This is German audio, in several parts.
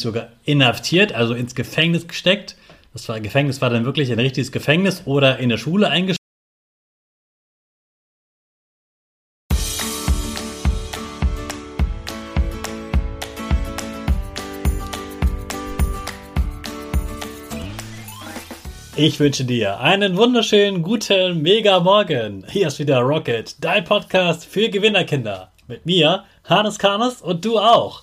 sogar inhaftiert, also ins Gefängnis gesteckt. Das war, Gefängnis war dann wirklich ein richtiges Gefängnis oder in der Schule eingesperrt. Ich wünsche dir einen wunderschönen guten Mega Morgen. Hier ist wieder Rocket, dein Podcast für Gewinnerkinder. Mit mir, Hannes Karnes und du auch.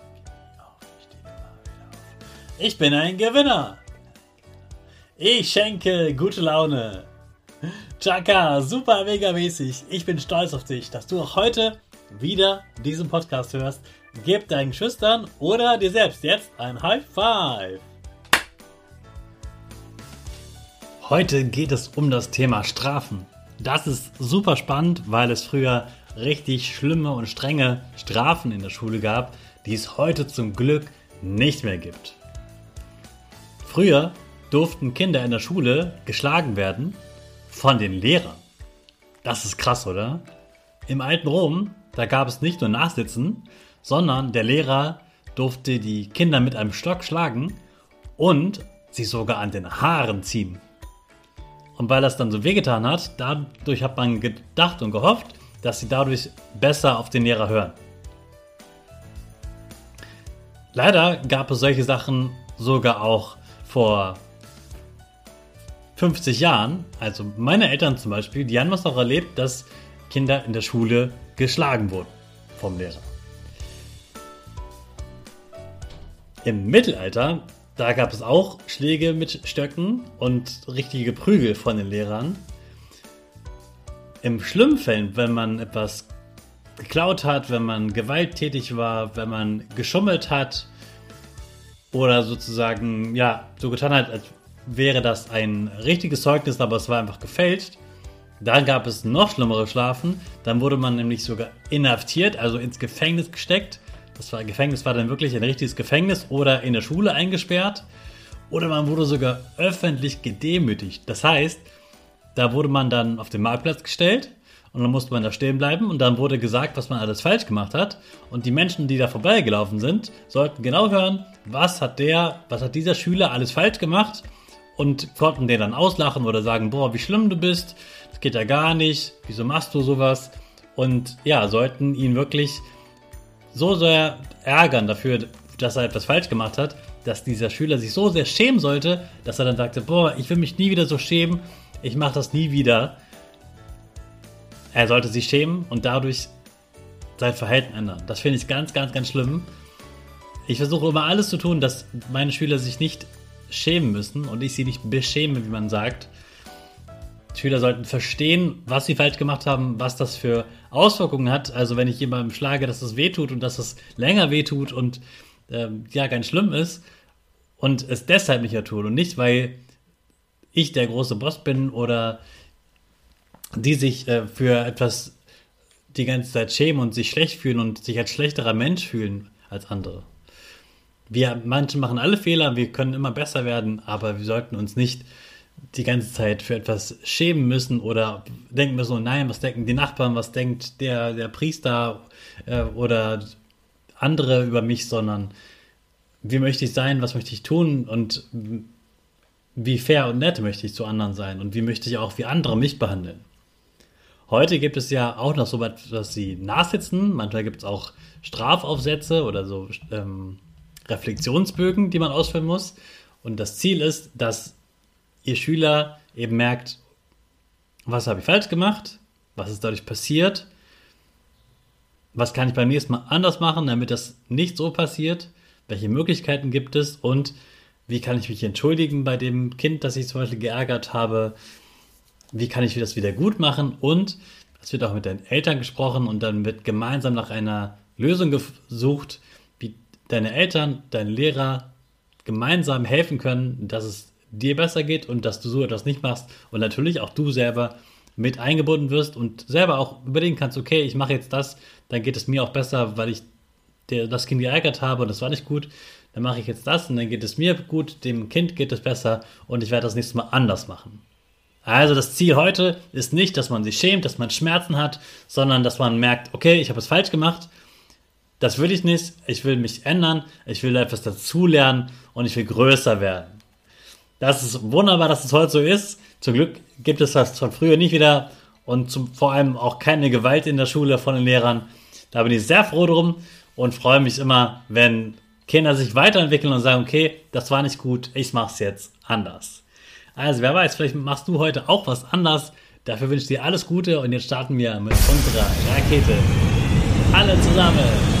Ich bin ein Gewinner. Ich schenke gute Laune. Chaka, super mega mäßig. Ich bin stolz auf dich, dass du auch heute wieder diesen Podcast hörst. Gib deinen Schüchtern oder dir selbst jetzt ein High Five. Heute geht es um das Thema Strafen. Das ist super spannend, weil es früher richtig schlimme und strenge Strafen in der Schule gab, die es heute zum Glück nicht mehr gibt. Früher durften Kinder in der Schule geschlagen werden von den Lehrern. Das ist krass, oder? Im alten Rom, da gab es nicht nur Nachsitzen, sondern der Lehrer durfte die Kinder mit einem Stock schlagen und sie sogar an den Haaren ziehen. Und weil das dann so wehgetan hat, dadurch hat man gedacht und gehofft, dass sie dadurch besser auf den Lehrer hören. Leider gab es solche Sachen sogar auch vor 50 Jahren, also meine Eltern zum Beispiel, die haben es auch erlebt, dass Kinder in der Schule geschlagen wurden vom Lehrer. Im Mittelalter, da gab es auch Schläge mit Stöcken und richtige Prügel von den Lehrern. Im schlimmen Fällen, wenn man etwas geklaut hat, wenn man gewalttätig war, wenn man geschummelt hat oder sozusagen, ja, so getan hat, als wäre das ein richtiges Zeugnis, aber es war einfach gefälscht. Dann gab es noch schlimmere Schlafen. Dann wurde man nämlich sogar inhaftiert, also ins Gefängnis gesteckt. Das war, Gefängnis war dann wirklich ein richtiges Gefängnis oder in der Schule eingesperrt. Oder man wurde sogar öffentlich gedemütigt. Das heißt, da wurde man dann auf den Marktplatz gestellt und dann musste man da stehen bleiben und dann wurde gesagt, was man alles falsch gemacht hat. Und die Menschen, die da vorbeigelaufen sind, sollten genau hören, was hat der, was hat dieser Schüler alles falsch gemacht und konnten den dann auslachen oder sagen, boah, wie schlimm du bist, das geht ja gar nicht, wieso machst du sowas? Und ja, sollten ihn wirklich so sehr ärgern dafür, dass er etwas falsch gemacht hat, dass dieser Schüler sich so sehr schämen sollte, dass er dann sagte, boah, ich will mich nie wieder so schämen, ich mache das nie wieder. Er sollte sich schämen und dadurch sein Verhalten ändern. Das finde ich ganz, ganz, ganz schlimm. Ich versuche immer alles zu tun, dass meine Schüler sich nicht schämen müssen und ich sie nicht beschäme, wie man sagt. Schüler sollten verstehen, was sie falsch gemacht haben, was das für Auswirkungen hat. Also wenn ich jemandem schlage, dass es wehtut und dass es länger wehtut und ähm, ja, ganz schlimm ist und es deshalb nicht mehr tun und nicht, weil ich der große Boss bin oder die sich äh, für etwas die ganze Zeit schämen und sich schlecht fühlen und sich als schlechterer Mensch fühlen als andere. Wir manche machen alle Fehler, wir können immer besser werden, aber wir sollten uns nicht die ganze Zeit für etwas schämen müssen oder denken müssen, oh nein, was denken die Nachbarn, was denkt der, der Priester äh, oder andere über mich, sondern wie möchte ich sein, was möchte ich tun und wie fair und nett möchte ich zu anderen sein und wie möchte ich auch wie andere mich behandeln. Heute gibt es ja auch noch so etwas wie Nachsitzen, manchmal gibt es auch Strafaufsätze oder so ähm, Reflexionsbögen, die man ausfüllen muss. Und das Ziel ist, dass ihr Schüler eben merkt, was habe ich falsch gemacht, was ist dadurch passiert, was kann ich beim nächsten Mal anders machen, damit das nicht so passiert, welche Möglichkeiten gibt es und wie kann ich mich entschuldigen bei dem Kind, das ich zum Beispiel geärgert habe, wie kann ich das wieder gut machen und es wird auch mit den Eltern gesprochen und dann wird gemeinsam nach einer Lösung gesucht, deine Eltern, dein Lehrer gemeinsam helfen können, dass es dir besser geht und dass du so etwas nicht machst und natürlich auch du selber mit eingebunden wirst und selber auch überlegen kannst, okay, ich mache jetzt das, dann geht es mir auch besser, weil ich das Kind geärgert habe und das war nicht gut, dann mache ich jetzt das und dann geht es mir gut, dem Kind geht es besser und ich werde das nächste Mal anders machen. Also das Ziel heute ist nicht, dass man sich schämt, dass man Schmerzen hat, sondern dass man merkt, okay, ich habe es falsch gemacht, das will ich nicht, ich will mich ändern, ich will etwas dazulernen und ich will größer werden. Das ist wunderbar, dass es heute so ist. Zum Glück gibt es das von früher nicht wieder und zum, vor allem auch keine Gewalt in der Schule von den Lehrern. Da bin ich sehr froh drum und freue mich immer, wenn Kinder sich weiterentwickeln und sagen, okay, das war nicht gut, ich mache es jetzt anders. Also wer weiß, vielleicht machst du heute auch was anders. Dafür wünsche ich dir alles Gute und jetzt starten wir mit unserer Rakete. Alle zusammen.